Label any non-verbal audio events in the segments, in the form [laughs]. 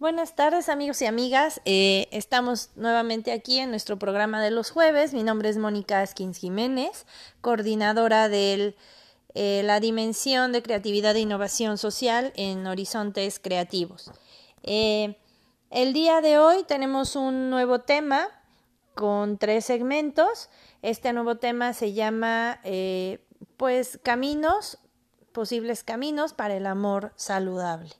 Buenas tardes amigos y amigas, eh, estamos nuevamente aquí en nuestro programa de los jueves. Mi nombre es Mónica Askins Jiménez, coordinadora de eh, la Dimensión de Creatividad e Innovación Social en Horizontes Creativos. Eh, el día de hoy tenemos un nuevo tema con tres segmentos. Este nuevo tema se llama pues caminos, posibles caminos para el amor saludable.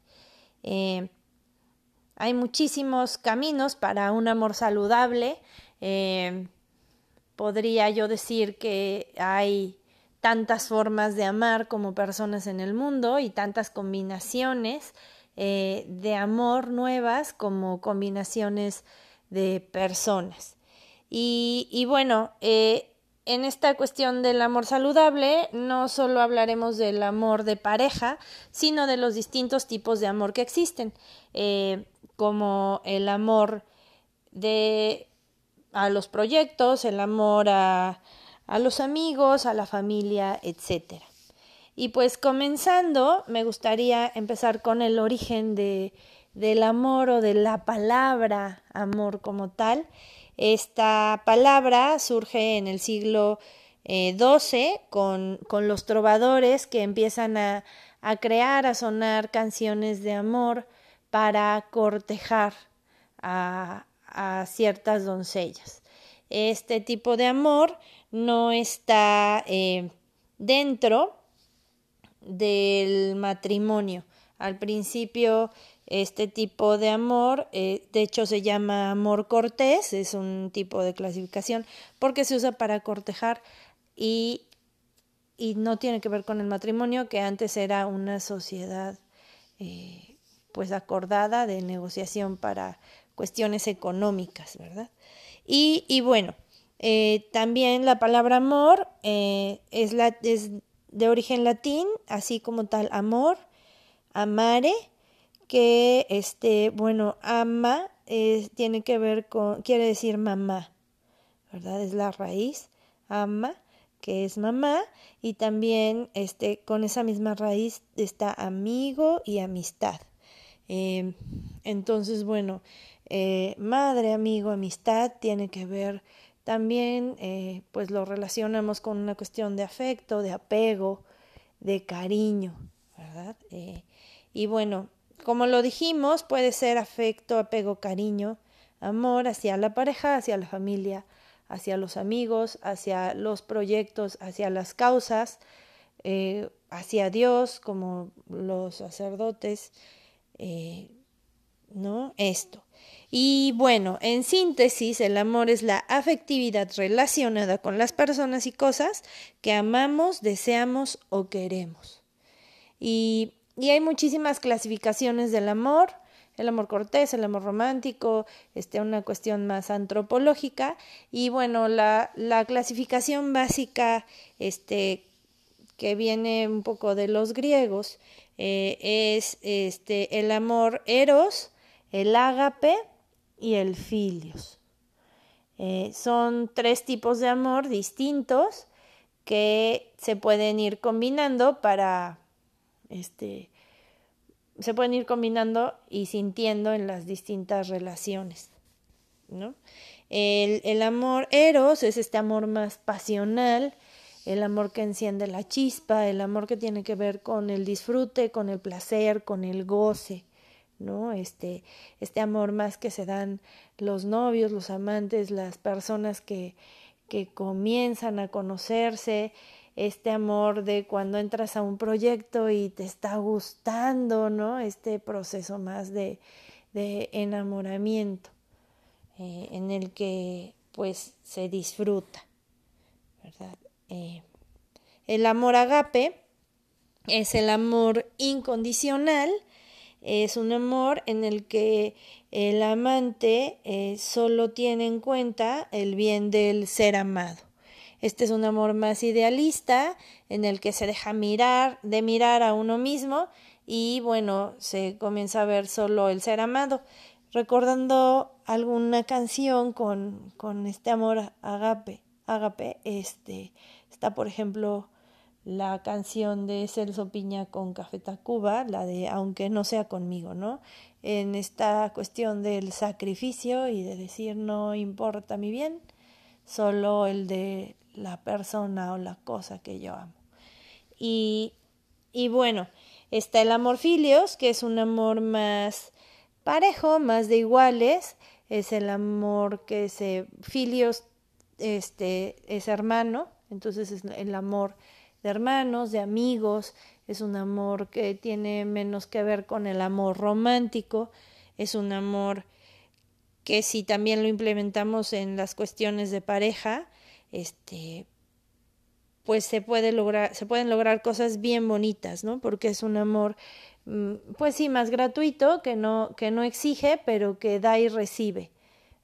Hay muchísimos caminos para un amor saludable. Eh, podría yo decir que hay tantas formas de amar como personas en el mundo y tantas combinaciones eh, de amor nuevas como combinaciones de personas. Y, bueno, eh, en esta cuestión del amor saludable no solo hablaremos del amor de pareja, sino de los distintos tipos de amor que existen como el amor de a los proyectos, el amor a, a los amigos, a la familia, etc. Y pues comenzando, me gustaría empezar con el origen de, del amor o de la palabra amor como tal. Esta palabra surge en el siglo XII eh, con, con, los trovadores que empiezan a, a crear, a sonar canciones de amor para cortejar a, ciertas doncellas. Este tipo de amor no está eh, dentro del matrimonio. Al principio, este tipo de amor, eh, de hecho, se llama amor cortés, es un tipo de clasificación, porque se usa para cortejar y, no tiene que ver con el matrimonio, que antes era una sociedad eh, pues acordada de negociación para cuestiones económicas, ¿verdad? Y, y bueno, eh, también la palabra amor eh, es, la, es de origen latín, así como tal amor, amare, que este, bueno, ama tiene que ver con, quiere decir mamá, ¿verdad? Es la raíz, ama, que es mamá, y también este, con esa misma raíz está amigo y amistad. Em, entonces, bueno, eh, madre, amigo, amistad tiene que ver también, eh, pues lo relacionamos con una cuestión de afecto, de apego, de cariño, ¿verdad? Eh, y bueno, como lo dijimos, puede ser afecto, apego, cariño, amor hacia la pareja, hacia la familia, hacia los amigos, hacia los proyectos, hacia las causas, hacia Dios, como los sacerdotes, eh, ¿no? Esto. Y bueno, en síntesis, el amor es la afectividad relacionada con las personas y cosas que amamos, deseamos o queremos. Y, y hay muchísimas clasificaciones del amor, el amor cortés, el amor romántico, este, una cuestión más antropológica. Y bueno, la, la clasificación básica este, que viene un poco de los griegos eh, es este, el amor eros, el ágape y el filios. Eh, son tres tipos de amor distintos que se pueden ir combinando para este se pueden ir combinando y sintiendo en las distintas relaciones. ¿no? El, el amor eros es este amor más pasional, el amor que enciende la chispa, el amor que tiene que ver con el disfrute, con el placer, con el goce, ¿no? Este, este amor más que se dan los novios, los amantes, las personas que, que comienzan a conocerse, este amor de cuando entras a un proyecto y te está gustando, ¿no? Este proceso más de, de enamoramiento eh, en el que pues se disfruta, ¿verdad? Eh, el amor agape es el amor incondicional, es un amor en el que el amante eh, solo tiene en cuenta el bien del ser amado. Este es un amor más idealista, en el que se deja mirar, de mirar a uno mismo y bueno, se comienza a ver solo el ser amado. Recordando alguna canción con, con este amor agape, agape, este, Está, por ejemplo, la canción de Celso Piña con Café Tacuba, la de Aunque no sea conmigo, ¿no? En esta cuestión del sacrificio y de decir no importa mi bien, solo el de la persona o la cosa que yo amo. Y, y bueno, está el amor filios, que es un amor más parejo, más de iguales, es el amor que se filios este es hermano, entonces es el amor de hermanos, de amigos, es un amor que tiene menos que ver con el amor romántico, es un amor que si también lo implementamos en las cuestiones de pareja, este pues se puede lograr se pueden lograr cosas bien bonitas, ¿no? Porque es un amor mm, pues sí más gratuito, que no que no exige, pero que da y recibe.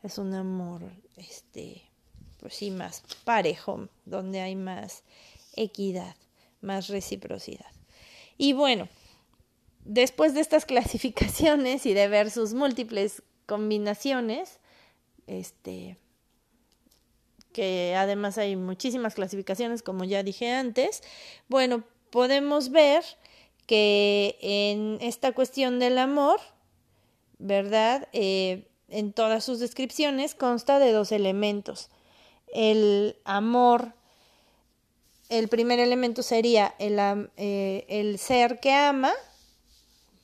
Es un amor este pues sí más parejo, donde hay más equidad, más reciprocidad. Y bueno, después de estas [laughs] clasificaciones y de ver sus múltiples combinaciones, este, que además hay muchísimas clasificaciones, como ya dije antes, bueno, podemos ver que en esta cuestión del amor, ¿verdad? Eh, en todas sus descripciones consta de dos elementos el amor, el primer elemento sería el, eh, el ser que ama,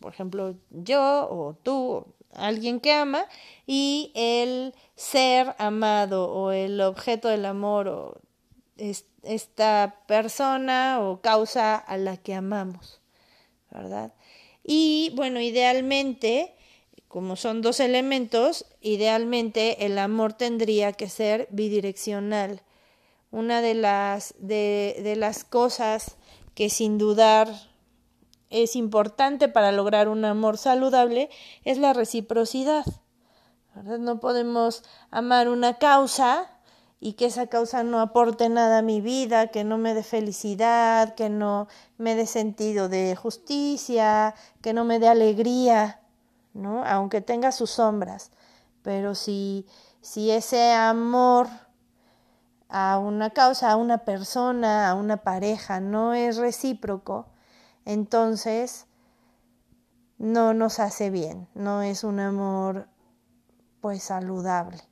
por ejemplo, yo o tú, alguien que ama, y el ser amado o el objeto del amor o esta persona o causa a la que amamos, ¿verdad? Y bueno, idealmente como son dos elementos, idealmente el amor tendría que ser bidireccional. Una de las, de, las cosas que sin dudar es importante para lograr un amor saludable es la reciprocidad. No podemos amar una causa y que esa causa no aporte nada a mi vida, que no me dé felicidad, que no me dé sentido de justicia, que no me dé alegría. ¿No? Aunque tenga sus sombras, pero si, si ese amor a una causa, a una persona, a una pareja no es recíproco, entonces no nos hace bien, no es un amor pues saludable.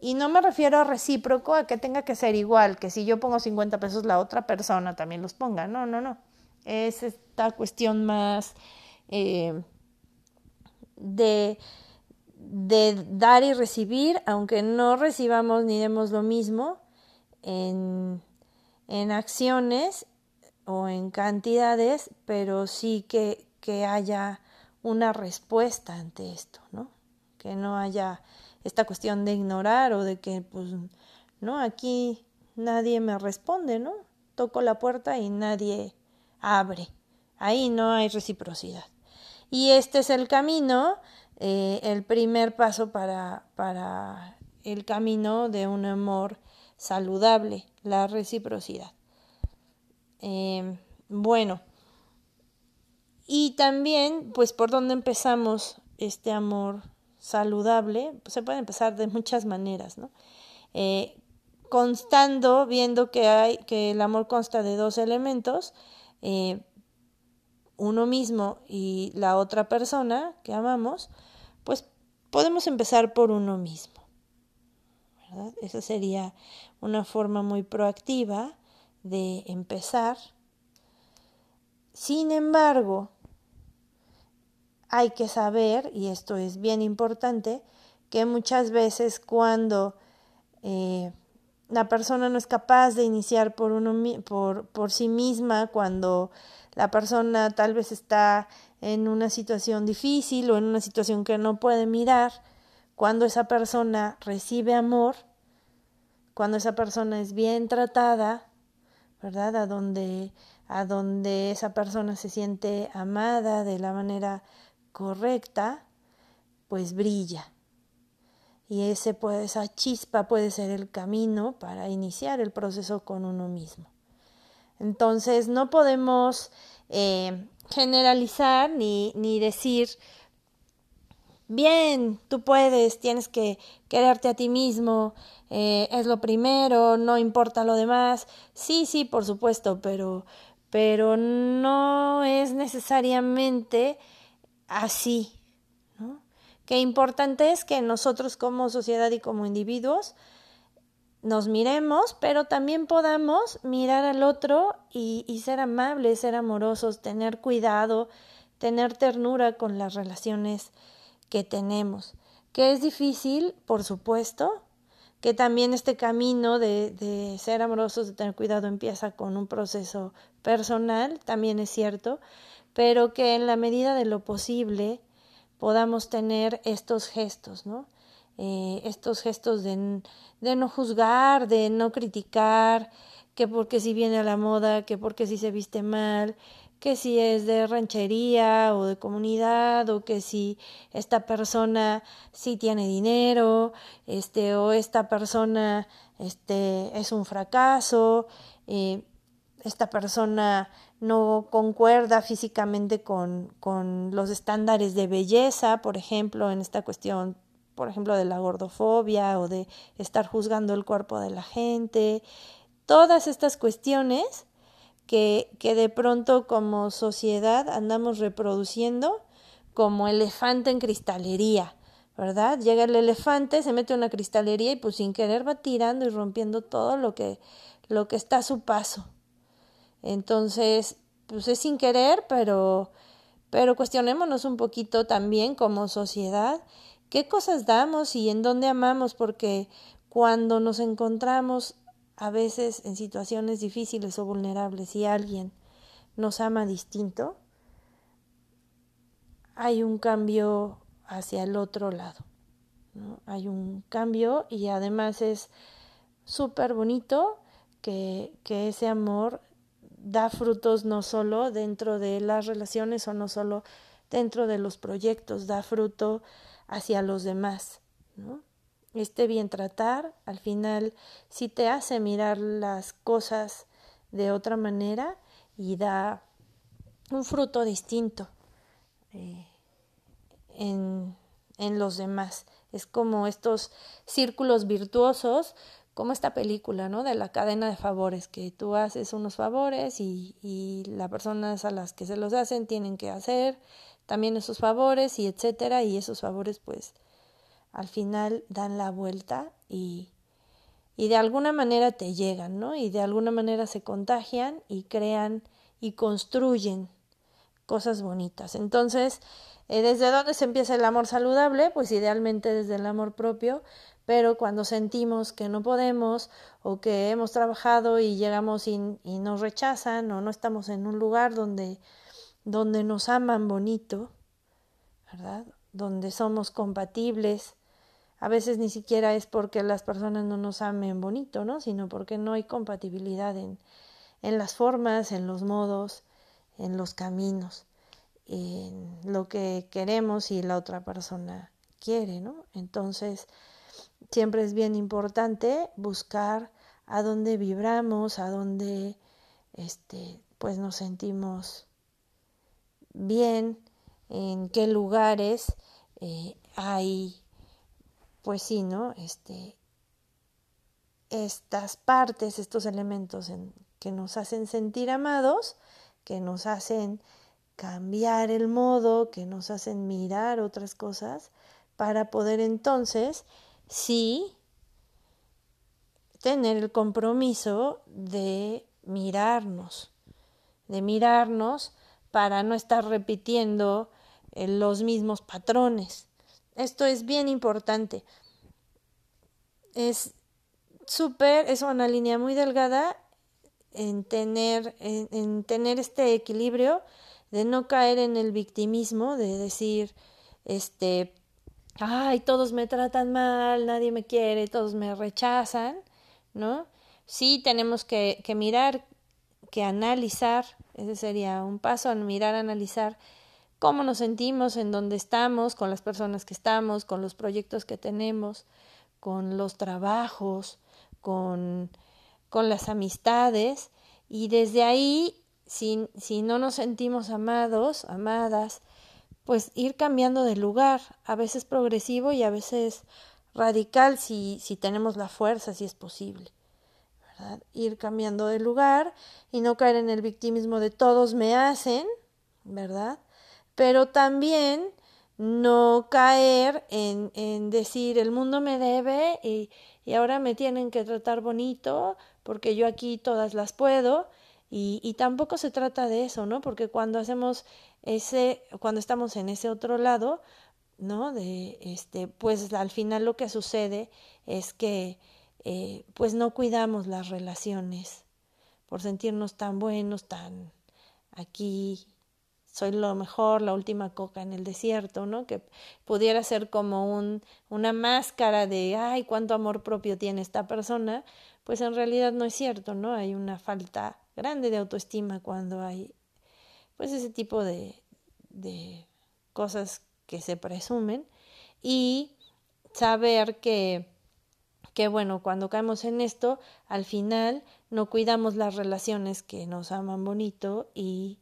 Y no me refiero a recíproco a que tenga que ser igual, que si yo pongo 50 pesos la otra persona también los ponga, no, no, no. Es esta cuestión más eh, de, de dar y recibir, aunque no recibamos ni demos lo mismo en, en acciones o en cantidades, pero sí que, que haya una respuesta ante esto, ¿no? Que no haya esta cuestión de ignorar o de que, pues, no, aquí nadie me responde, ¿no? Toco la puerta y nadie abre. Ahí no hay reciprocidad. Y este es el camino, eh, el primer paso para, para el camino de un amor saludable, la reciprocidad. Eh, bueno, y también, pues, por dónde empezamos este amor saludable, pues se puede empezar de muchas maneras, ¿no? Eh, constando, viendo que hay, que el amor consta de dos elementos, uno mismo y la otra persona que amamos, pues podemos empezar por uno mismo. ¿verdad? Esa sería una forma muy proactiva de empezar. Sin embargo, hay que saber, y esto es bien importante, que muchas veces cuando eh, la persona no es capaz de iniciar por, uno, por, por sí misma, cuando la persona tal vez está en una situación difícil o en una situación que no puede mirar, cuando esa persona recibe amor, cuando esa persona es bien tratada, ¿verdad? A donde, a donde esa persona se siente amada de la manera correcta, pues brilla. Y ese puede, esa chispa puede ser el camino para iniciar el proceso con uno mismo. Entonces no podemos eh, generalizar ni, ni decir, bien, tú puedes, tienes que quererte a ti mismo, eh, es lo primero, no importa lo demás. Sí, sí, por supuesto, pero, pero no es necesariamente así. ¿no? Qué importante es que nosotros como sociedad y como individuos nos miremos, pero también podamos mirar al otro y, ser amables, ser amorosos, tener cuidado, tener ternura con las relaciones que tenemos. Que es difícil, por supuesto, que también este camino de, de ser amorosos, de tener cuidado, empieza con un proceso personal, también es cierto, pero que en la medida de lo posible podamos tener estos gestos, ¿no? Eh, estos gestos de, de no juzgar, de no criticar, que porque si viene a la moda, que porque si se viste mal, que si es de ranchería o de comunidad o que si esta persona sí tiene dinero, este o esta persona este es un fracaso, eh, esta persona no concuerda físicamente con, con los estándares de belleza, por ejemplo, en esta cuestión, por ejemplo, de la gordofobia o de estar juzgando el cuerpo de la gente. Todas estas cuestiones que, que de pronto como sociedad andamos reproduciendo como elefante en cristalería, ¿verdad? Llega el elefante, se mete en una cristalería y pues sin querer va tirando y rompiendo todo lo que, lo que está a su paso. Entonces, pues es sin querer, pero, pero cuestionémonos un poquito también como sociedad qué cosas damos y en dónde amamos, porque cuando nos encontramos a veces en situaciones difíciles o vulnerables y alguien nos ama distinto, hay un cambio hacia el otro lado. Hay un cambio y además es súper bonito que, que ese amor da frutos no solo dentro de las relaciones o no solo dentro de los proyectos, da fruto hacia los demás. ¿no? este bien tratar, al final sí te hace mirar las cosas de otra manera y da un fruto distinto eh, en, en los demás. Es como estos círculos virtuosos, como esta película, ¿no? De la cadena de favores, que tú haces unos favores y, y las personas a las que se los hacen tienen que hacer también esos favores y etcétera, y esos favores pues al final dan la vuelta y, y de alguna manera te llegan, ¿no? Y de alguna manera se contagian y crean y construyen cosas bonitas. Entonces, eh, ¿desde dónde se empieza el amor saludable? Pues idealmente desde el amor propio, pero cuando sentimos que no podemos o que hemos trabajado y llegamos y, y nos rechazan o no estamos en un lugar donde, donde nos aman bonito, ¿verdad? Donde somos compatibles, a veces ni siquiera es porque las personas no nos amen bonito, ¿no? Sino porque no hay compatibilidad en, en las formas, en los modos, en los caminos, en lo que queremos y la otra persona quiere, ¿no? Entonces, siempre es bien importante buscar a dónde vibramos, a dónde este, pues nos sentimos bien, en qué lugares eh, hay pues sí, ¿no? Este, estas partes, estos elementos en, que nos hacen sentir amados, que nos hacen cambiar el modo, que nos hacen mirar otras cosas, para poder entonces, sí, tener el compromiso de mirarnos, de mirarnos para no estar repitiendo eh, los mismos patrones. Esto es bien importante. Es súper, es una línea muy delgada en tener, en, tener este equilibrio de no caer en el victimismo, de decir, este, ay, todos me tratan mal, nadie me quiere, todos me rechazan, ¿no? Sí tenemos que, que mirar, que analizar, ese sería un paso, mirar, analizar cómo nos sentimos, en dónde estamos, con las personas que estamos, con los proyectos que tenemos, con los trabajos, con, con las amistades, y desde ahí, si, si no nos sentimos amados, amadas, pues ir cambiando de lugar, a veces progresivo y a veces radical si, si tenemos la fuerza, si es posible. Ir cambiando de lugar y no caer en el victimismo de todos me hacen, ¿verdad? Pero también no caer en, en decir el mundo me debe y, y ahora me tienen que tratar bonito porque yo aquí todas las puedo y, y tampoco se trata de eso, ¿no? Porque cuando hacemos ese, cuando estamos en ese otro lado, ¿no? De este, pues al final lo que sucede es que eh, pues no cuidamos las relaciones por sentirnos tan buenos, tan aquí soy lo mejor, la última coca en el desierto, ¿no? Que pudiera ser como un, una máscara de, ay, cuánto amor propio tiene esta persona, pues en realidad no es cierto, ¿no? Hay una falta grande de autoestima cuando hay, pues ese tipo de, de cosas que se presumen y saber que, que, bueno, cuando caemos en esto, al final no cuidamos las relaciones que nos aman bonito y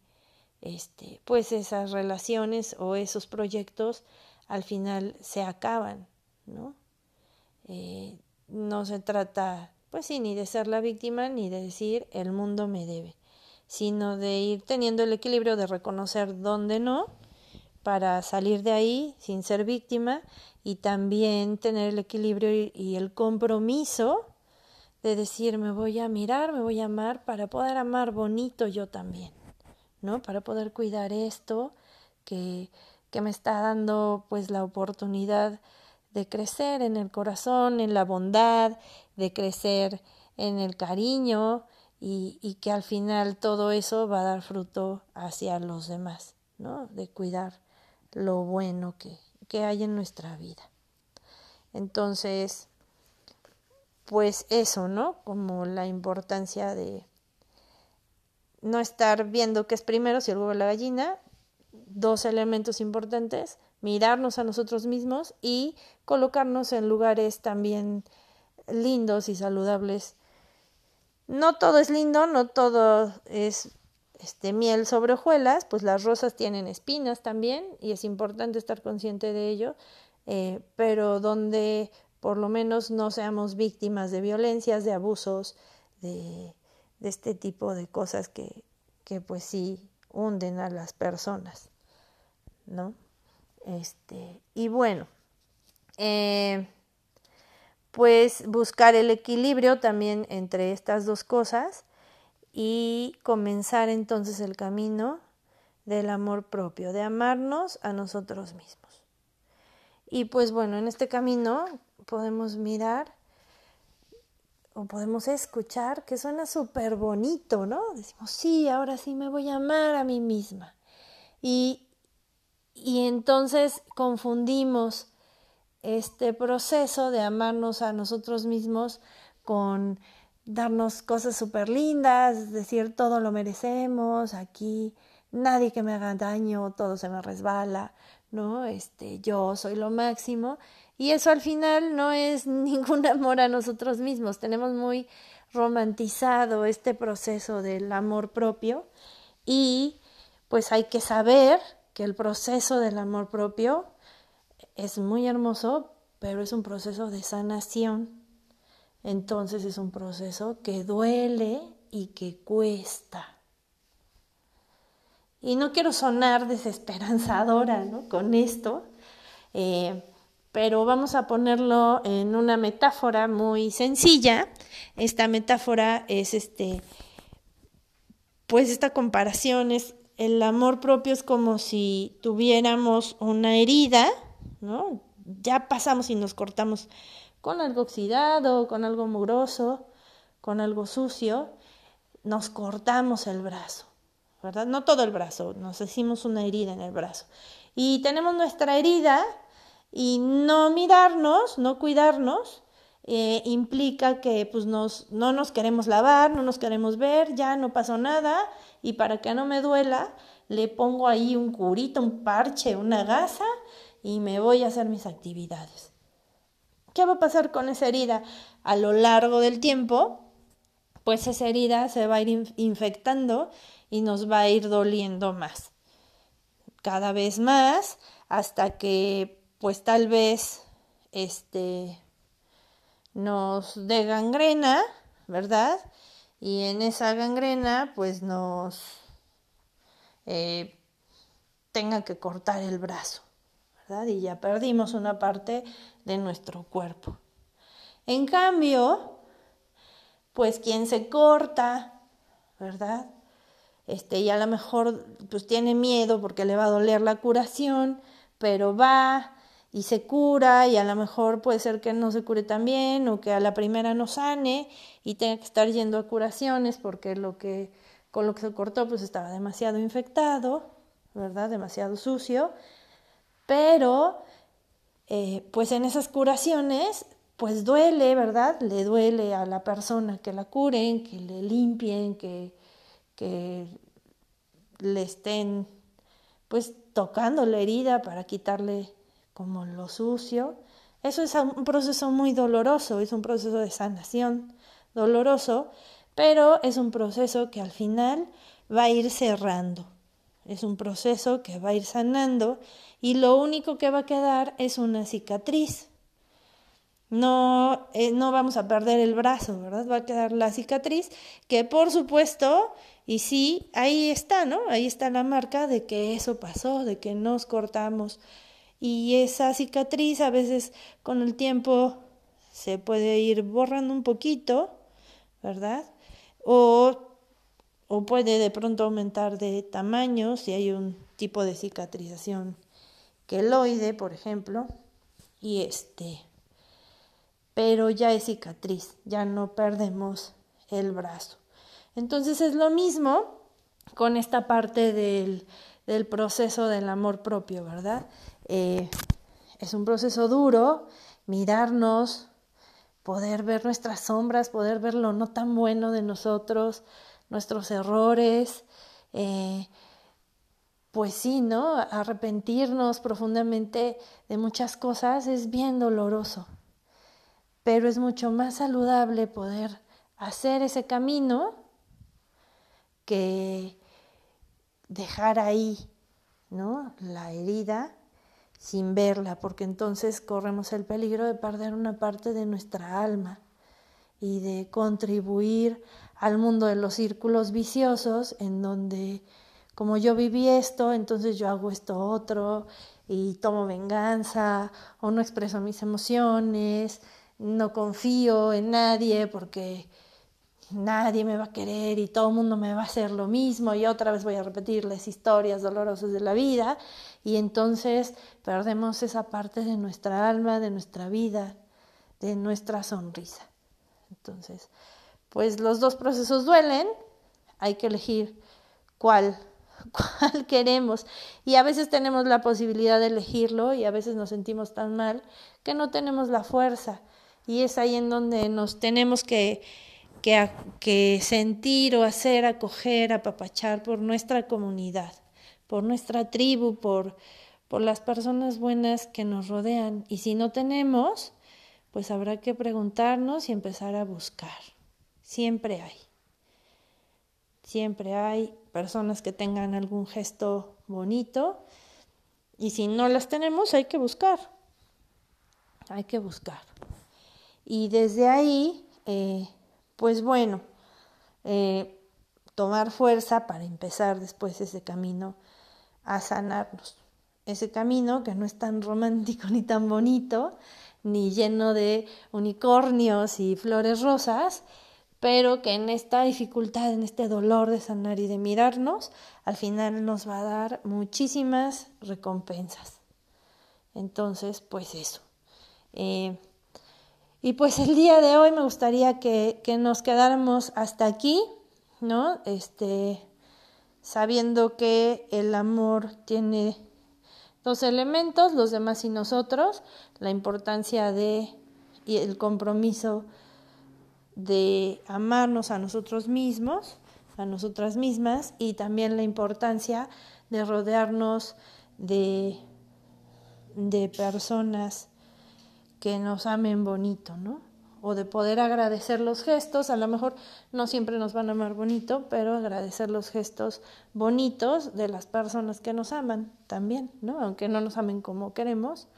este, pues esas relaciones o esos proyectos al final se acaban, ¿no? Eh, no se trata, pues sí, ni de ser la víctima ni de decir el mundo me debe, sino de ir teniendo el equilibrio de reconocer dónde no, para salir de ahí sin ser víctima y también tener el equilibrio y, el compromiso de decir me voy a mirar, me voy a amar para poder amar bonito yo también. ¿no? Para poder cuidar esto que, que me está dando pues la oportunidad de crecer en el corazón, en la bondad, de crecer en el cariño y, y, que al final todo eso va a dar fruto hacia los demás, ¿no? De cuidar lo bueno que, que hay en nuestra vida. Entonces, pues eso, ¿no? Como la importancia de, no estar viendo qué es primero, si el huevo o la gallina, dos elementos importantes, mirarnos a nosotros mismos y colocarnos en lugares también lindos y saludables. No todo es lindo, no todo es este miel sobre hojuelas, pues las rosas tienen espinas también y es importante estar consciente de ello, eh, pero donde por lo menos no seamos víctimas de violencias, de abusos, de este tipo de cosas que, que pues sí hunden a las personas, ¿no? Este, y bueno, eh, pues buscar el equilibrio también entre estas dos cosas y comenzar entonces el camino del amor propio, de amarnos a nosotros mismos. Y pues bueno, en este camino podemos mirar o podemos escuchar que suena súper bonito, ¿no? Decimos, sí, ahora sí me voy a amar a mí misma. Y, y entonces confundimos este proceso de amarnos a nosotros mismos con darnos cosas súper lindas, decir todo lo merecemos, aquí nadie que me haga daño, todo se me resbala, ¿no? Este, yo soy lo máximo y eso al final no es [laughs] ningún amor a nosotros mismos. Tenemos muy romantizado este proceso del amor propio y pues hay que saber que el proceso del amor propio es muy hermoso, pero es un proceso de sanación. Entonces es un proceso que duele y que cuesta. Y no quiero sonar [laughs] desesperanzadora con esto, eh, pero vamos a ponerlo en una metáfora muy sencilla. Esta metáfora es este, pues esta comparación es el amor propio es como si tuviéramos una herida, ¿no? Ya pasamos y nos cortamos con algo oxidado, con algo mugroso, con algo sucio, nos cortamos el brazo, ¿verdad? No todo el brazo, nos hicimos una herida en el brazo. Y tenemos nuestra herida y no mirarnos, no cuidarnos, eh, implica que pues nos, no nos queremos lavar, no nos queremos ver, ya no pasó nada y para que no me duela le pongo ahí un curito, un parche, una gasa y me voy a hacer mis actividades. ¿Qué va a pasar con esa herida? A lo largo del tiempo, pues esa herida se va a ir infectando y nos va a ir doliendo más. Cada vez más hasta que pues tal vez este nos dé gangrena, ¿verdad? Y en esa gangrena, pues nos eh, tenga que cortar el brazo, Y ya perdimos una parte de nuestro cuerpo. En cambio, pues quien se corta, ¿verdad? Este, y a lo mejor pues tiene miedo porque le va a doler la curación, pero va y se cura y a lo mejor puede ser que no se cure tan bien o que a la primera no sane y tenga que estar yendo a curaciones porque lo que con lo que se cortó pues estaba demasiado infectado, ¿verdad? Demasiado sucio. Pero eh, pues en esas curaciones pues duele, ¿verdad? Le duele a la persona que la curen, que le limpien, que, que le estén pues tocando la herida para quitarle como lo sucio. Eso es un proceso muy doloroso, es un proceso de sanación doloroso, pero es un proceso que al final va a ir cerrando. Es un proceso que va a ir sanando y lo único que va a quedar es una cicatriz. No, eh, no vamos a perder el brazo, ¿verdad? Va a quedar la cicatriz que por supuesto, y sí, ahí está, ¿no? Ahí está la marca de que eso pasó, de que nos cortamos y esa cicatriz a veces con el tiempo se puede ir borrando un poquito, ¿verdad? O, o puede de pronto aumentar de tamaño si hay un tipo de cicatrización queloide, por ejemplo, y este, pero ya es cicatriz, ya no perdemos el brazo. Entonces es lo mismo con esta parte del, del proceso del amor propio, ¿verdad? Eh, es un proceso duro, mirarnos, poder ver nuestras sombras, poder ver lo no tan bueno de nosotros, nuestros errores, eh, pues sí, ¿no? Arrepentirnos profundamente de muchas cosas es bien doloroso, pero es mucho más saludable poder hacer ese camino que dejar ahí, ¿no? La herida sin verla, porque entonces corremos el peligro de perder una parte de nuestra alma y de contribuir al mundo de los círculos viciosos en donde como yo viví esto, entonces yo hago esto otro y tomo venganza o no expreso mis emociones, no confío en nadie porque nadie me va a querer y todo el mundo me va a hacer lo mismo y otra vez voy a repetirles historias dolorosas de la vida y entonces perdemos esa parte de nuestra alma, de nuestra vida, de nuestra sonrisa. Entonces, pues los dos procesos duelen, hay que elegir cuál [laughs] cuál queremos. Y a veces tenemos la posibilidad de elegirlo y a veces nos sentimos tan mal que no tenemos la fuerza. Y es ahí en donde nos tenemos que que, sentir o hacer, acoger, apapachar por nuestra comunidad, por nuestra tribu, por, por las personas buenas que nos rodean. Y si no tenemos, pues habrá que preguntarnos y empezar a buscar. Siempre hay. Siempre hay personas que tengan algún gesto bonito y si no las tenemos hay que buscar. Hay que buscar. Y desde ahí eh, pues bueno, eh, tomar fuerza para empezar después ese camino a sanarnos. Ese camino que no es tan romántico [laughs] ni tan bonito, ni lleno de unicornios y flores rosas, pero que en esta dificultad, en este dolor de sanar y de mirarnos, al final nos va a dar muchísimas recompensas. Entonces, pues eso. Eh, y pues el día de hoy me gustaría que, nos quedáramos hasta aquí, ¿no? Este, sabiendo que el amor tiene dos elementos, los demás y nosotros, la importancia de y el compromiso de amarnos a nosotros mismos, a nosotras mismas, y también la importancia de rodearnos de, de personas que nos amen bonito, ¿no? O de poder agradecer los gestos, a lo mejor no siempre nos van a amar bonito, pero agradecer los gestos bonitos de las personas que nos aman también, ¿no? Aunque no nos amen como queremos,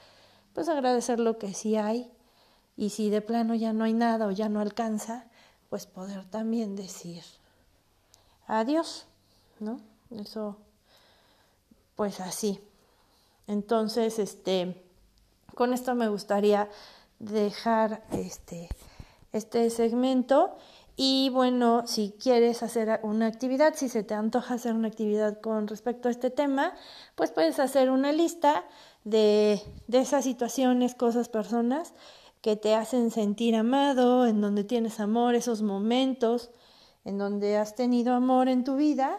pues agradecer lo que sí hay y si de plano ya no hay nada o ya no alcanza, pues poder también decir adiós, ¿no? Eso, pues así. Entonces, este, con esto me gustaría dejar este, este segmento y bueno, si quieres hacer una actividad, si se te antoja hacer una actividad con respecto a este tema, pues puedes hacer una lista de, de esas situaciones, cosas, personas que te hacen sentir amado, en donde tienes amor, esos momentos en donde has tenido amor en tu vida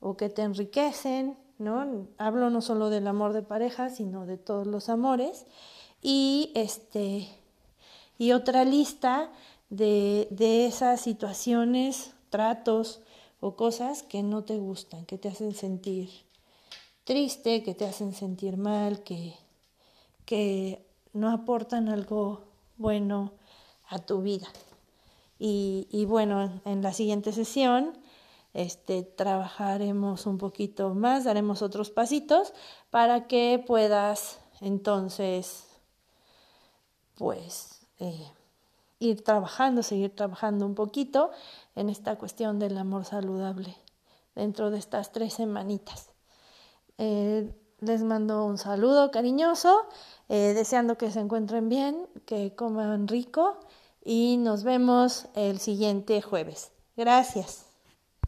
o que te enriquecen, ¿no? Hablo no solo del amor de pareja, sino de todos los amores. Y este y otra lista de, de esas situaciones, tratos o cosas que no te gustan, que te hacen sentir triste, que te hacen sentir mal, que, que no aportan algo bueno a tu vida. Y, bueno, en la siguiente sesión este, trabajaremos un poquito más, daremos otros pasitos para que puedas entonces, pues, eh, ir trabajando, seguir trabajando un poquito en esta cuestión del amor saludable dentro de estas tres semanitas. Eh, les mando un saludo cariñoso, eh, deseando que se encuentren bien, que coman rico y nos vemos el siguiente jueves. Gracias.